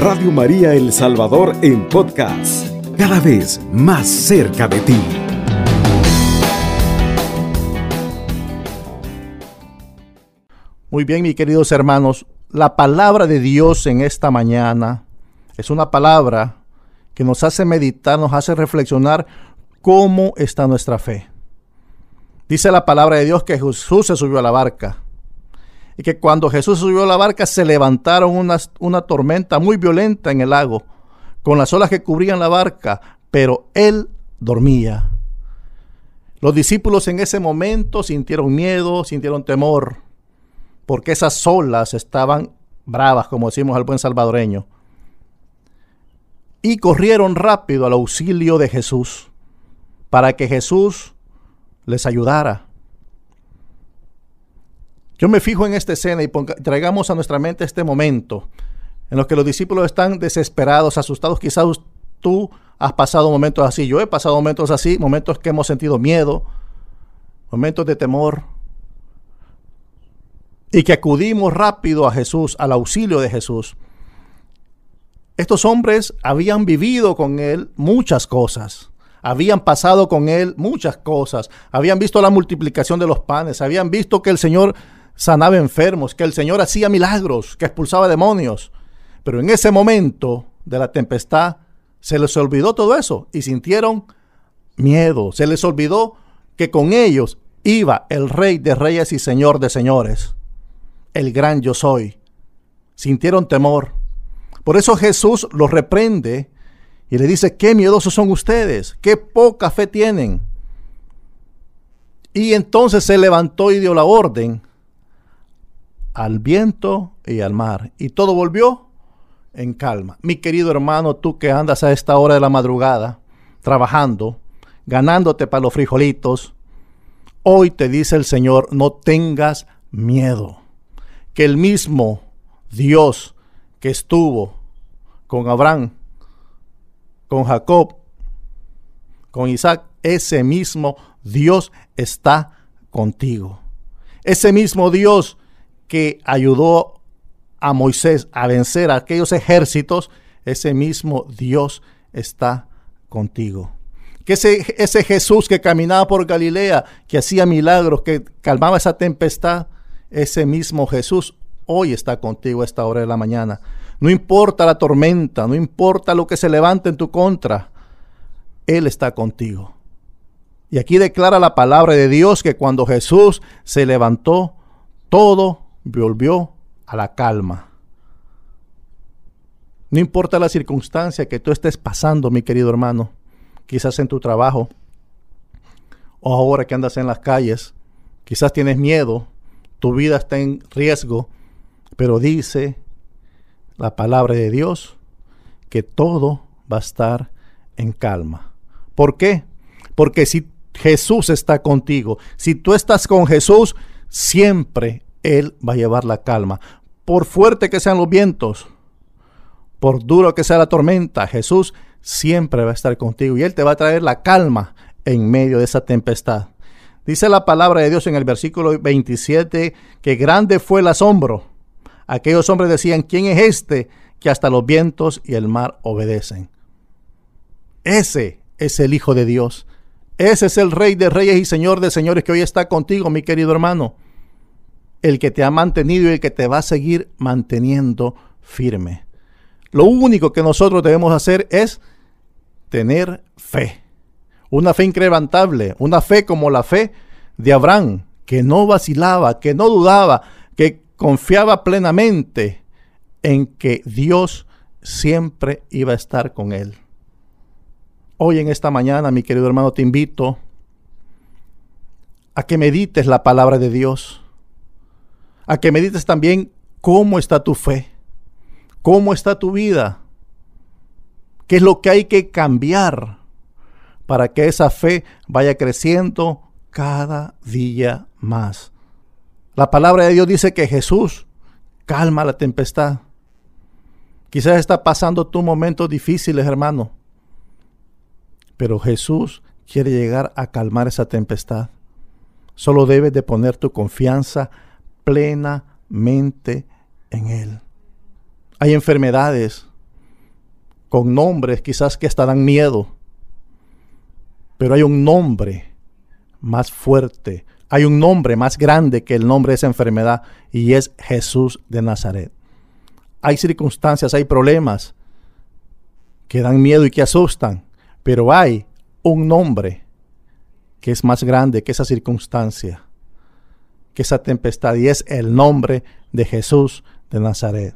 Radio María El Salvador en podcast, cada vez más cerca de ti. Muy bien, mis queridos hermanos, la palabra de Dios en esta mañana es una palabra que nos hace meditar, nos hace reflexionar cómo está nuestra fe. Dice la palabra de Dios que Jesús se subió a la barca y que cuando Jesús subió a la barca se levantaron una, una tormenta muy violenta en el lago, con las olas que cubrían la barca, pero él dormía. Los discípulos en ese momento sintieron miedo, sintieron temor, porque esas olas estaban bravas, como decimos al buen salvadoreño. Y corrieron rápido al auxilio de Jesús, para que Jesús les ayudara. Yo me fijo en esta escena y traigamos a nuestra mente este momento en los que los discípulos están desesperados, asustados. Quizás tú has pasado momentos así. Yo he pasado momentos así, momentos que hemos sentido miedo, momentos de temor. Y que acudimos rápido a Jesús, al auxilio de Jesús. Estos hombres habían vivido con Él muchas cosas habían pasado con él muchas cosas, habían visto la multiplicación de los panes, habían visto que el Señor sanaba enfermos, que el Señor hacía milagros, que expulsaba demonios. Pero en ese momento de la tempestad se les olvidó todo eso y sintieron miedo, se les olvidó que con ellos iba el Rey de Reyes y Señor de Señores, el gran yo soy. Sintieron temor. Por eso Jesús los reprende y le dice, qué miedosos son ustedes, qué poca fe tienen. Y entonces se levantó y dio la orden al viento y al mar. Y todo volvió en calma. Mi querido hermano, tú que andas a esta hora de la madrugada, trabajando, ganándote para los frijolitos, hoy te dice el Señor, no tengas miedo. Que el mismo Dios que estuvo con Abraham, con Jacob, con Isaac, ese mismo Dios está contigo. Ese mismo Dios que ayudó a Moisés a vencer a aquellos ejércitos, ese mismo Dios está contigo. Que ese, ese Jesús que caminaba por Galilea, que hacía milagros, que calmaba esa tempestad, ese mismo Jesús hoy está contigo a esta hora de la mañana. No importa la tormenta, no importa lo que se levante en tu contra, Él está contigo. Y aquí declara la palabra de Dios que cuando Jesús se levantó, todo volvió a la calma. No importa la circunstancia que tú estés pasando, mi querido hermano, quizás en tu trabajo, o ahora que andas en las calles, quizás tienes miedo, tu vida está en riesgo, pero dice la palabra de Dios que todo va a estar en calma. ¿Por qué? Porque si Jesús está contigo, si tú estás con Jesús, siempre Él va a llevar la calma. Por fuerte que sean los vientos, por duro que sea la tormenta, Jesús siempre va a estar contigo y Él te va a traer la calma en medio de esa tempestad. Dice la palabra de Dios en el versículo 27 que grande fue el asombro Aquellos hombres decían, ¿quién es este que hasta los vientos y el mar obedecen? Ese es el Hijo de Dios. Ese es el Rey de Reyes y Señor de Señores que hoy está contigo, mi querido hermano. El que te ha mantenido y el que te va a seguir manteniendo firme. Lo único que nosotros debemos hacer es tener fe. Una fe incrementable, una fe como la fe de Abraham, que no vacilaba, que no dudaba, que confiaba plenamente en que Dios siempre iba a estar con él. Hoy en esta mañana, mi querido hermano, te invito a que medites la palabra de Dios, a que medites también cómo está tu fe, cómo está tu vida, qué es lo que hay que cambiar para que esa fe vaya creciendo cada día más. La palabra de Dios dice que Jesús calma la tempestad. Quizás está pasando tu momentos difíciles, hermano. Pero Jesús quiere llegar a calmar esa tempestad. Solo debes de poner tu confianza plenamente en Él. Hay enfermedades, con nombres quizás que hasta dan miedo. Pero hay un nombre más fuerte, hay un nombre más grande que el nombre de esa enfermedad y es Jesús de Nazaret. Hay circunstancias, hay problemas que dan miedo y que asustan, pero hay un nombre que es más grande que esa circunstancia, que esa tempestad, y es el nombre de Jesús de Nazaret.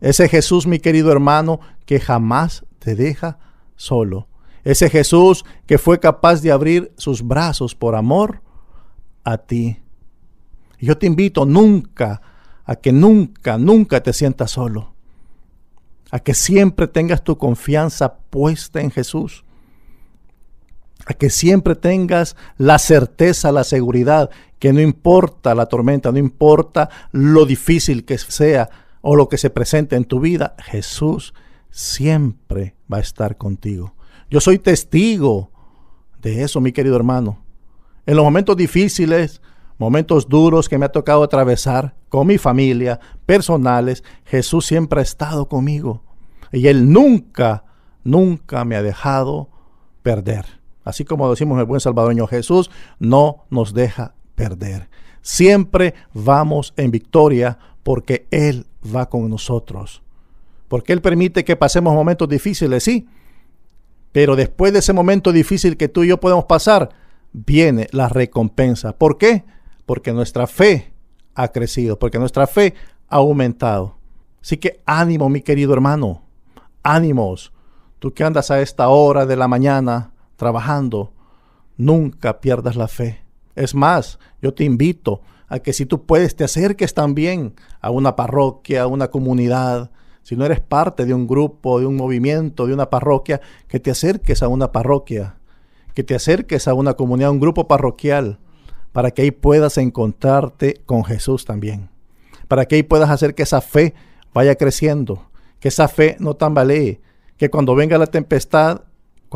Ese Jesús, mi querido hermano, que jamás te deja solo. Ese Jesús que fue capaz de abrir sus brazos por amor a ti. Yo te invito nunca a que nunca, nunca te sientas solo. A que siempre tengas tu confianza puesta en Jesús. A que siempre tengas la certeza, la seguridad, que no importa la tormenta, no importa lo difícil que sea, o lo que se presente en tu vida, Jesús siempre va a estar contigo. Yo soy testigo de eso, mi querido hermano. En los momentos difíciles, momentos duros que me ha tocado atravesar con mi familia, personales, Jesús siempre ha estado conmigo. Y Él nunca, nunca me ha dejado perder. Así como decimos el buen salvadoreño, Jesús no nos deja perder. Siempre vamos en victoria porque Él va con nosotros. Porque Él permite que pasemos momentos difíciles, sí. Pero después de ese momento difícil que tú y yo podemos pasar, viene la recompensa. ¿Por qué? Porque nuestra fe ha crecido, porque nuestra fe ha aumentado. Así que ánimo, mi querido hermano. Ánimos. Tú que andas a esta hora de la mañana trabajando, nunca pierdas la fe. Es más, yo te invito a que si tú puedes te acerques también a una parroquia, a una comunidad. Si no eres parte de un grupo, de un movimiento, de una parroquia, que te acerques a una parroquia, que te acerques a una comunidad, a un grupo parroquial, para que ahí puedas encontrarte con Jesús también. Para que ahí puedas hacer que esa fe vaya creciendo, que esa fe no tambalee, que cuando venga la tempestad,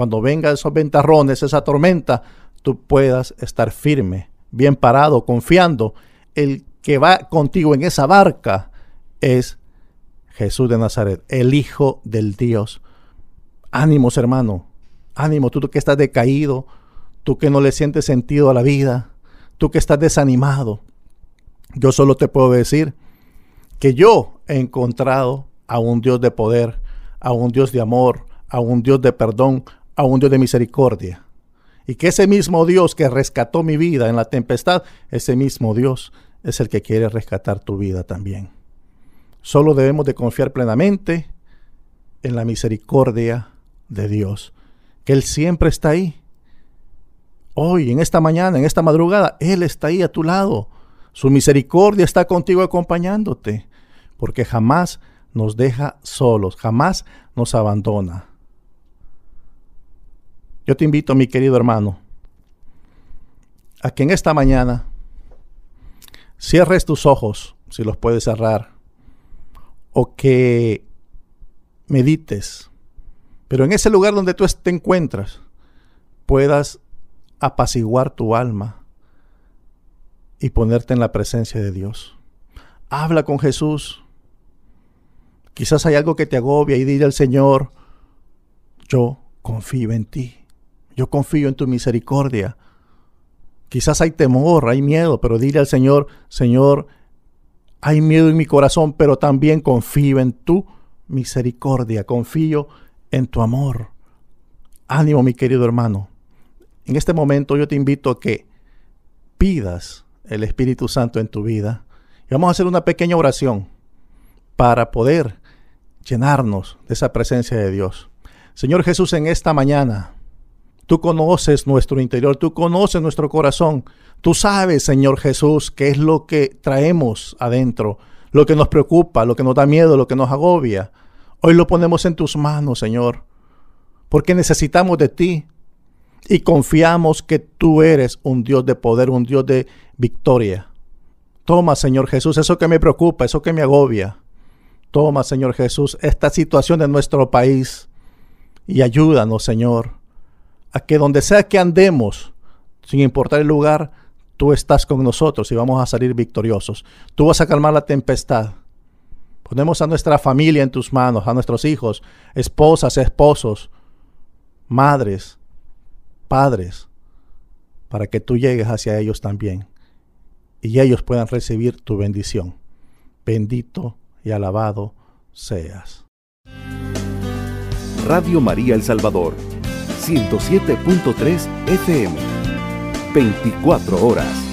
cuando vengan esos ventarrones, esa tormenta, tú puedas estar firme bien parado, confiando, el que va contigo en esa barca es Jesús de Nazaret, el Hijo del Dios. Ánimos, hermano. Ánimo, tú que estás decaído, tú que no le sientes sentido a la vida, tú que estás desanimado. Yo solo te puedo decir que yo he encontrado a un Dios de poder, a un Dios de amor, a un Dios de perdón, a un Dios de misericordia. Y que ese mismo Dios que rescató mi vida en la tempestad, ese mismo Dios es el que quiere rescatar tu vida también. Solo debemos de confiar plenamente en la misericordia de Dios, que Él siempre está ahí. Hoy, en esta mañana, en esta madrugada, Él está ahí a tu lado. Su misericordia está contigo acompañándote, porque jamás nos deja solos, jamás nos abandona. Yo te invito, mi querido hermano, a que en esta mañana cierres tus ojos, si los puedes cerrar, o que medites, pero en ese lugar donde tú te encuentras, puedas apaciguar tu alma y ponerte en la presencia de Dios. Habla con Jesús. Quizás hay algo que te agobia y dile al Señor, yo confío en ti. Yo confío en tu misericordia. Quizás hay temor, hay miedo, pero dile al Señor, Señor, hay miedo en mi corazón, pero también confío en tu misericordia, confío en tu amor. Ánimo, mi querido hermano. En este momento yo te invito a que pidas el Espíritu Santo en tu vida. Y vamos a hacer una pequeña oración para poder llenarnos de esa presencia de Dios. Señor Jesús, en esta mañana Tú conoces nuestro interior, tú conoces nuestro corazón. Tú sabes, Señor Jesús, qué es lo que traemos adentro, lo que nos preocupa, lo que nos da miedo, lo que nos agobia. Hoy lo ponemos en tus manos, Señor, porque necesitamos de ti y confiamos que tú eres un Dios de poder, un Dios de victoria. Toma, Señor Jesús, eso que me preocupa, eso que me agobia. Toma, Señor Jesús, esta situación de nuestro país y ayúdanos, Señor a que donde sea que andemos, sin importar el lugar, tú estás con nosotros y vamos a salir victoriosos. Tú vas a calmar la tempestad. Ponemos a nuestra familia en tus manos, a nuestros hijos, esposas, esposos, madres, padres, para que tú llegues hacia ellos también y ellos puedan recibir tu bendición. Bendito y alabado seas. Radio María El Salvador, 107.3 FM, 24 horas.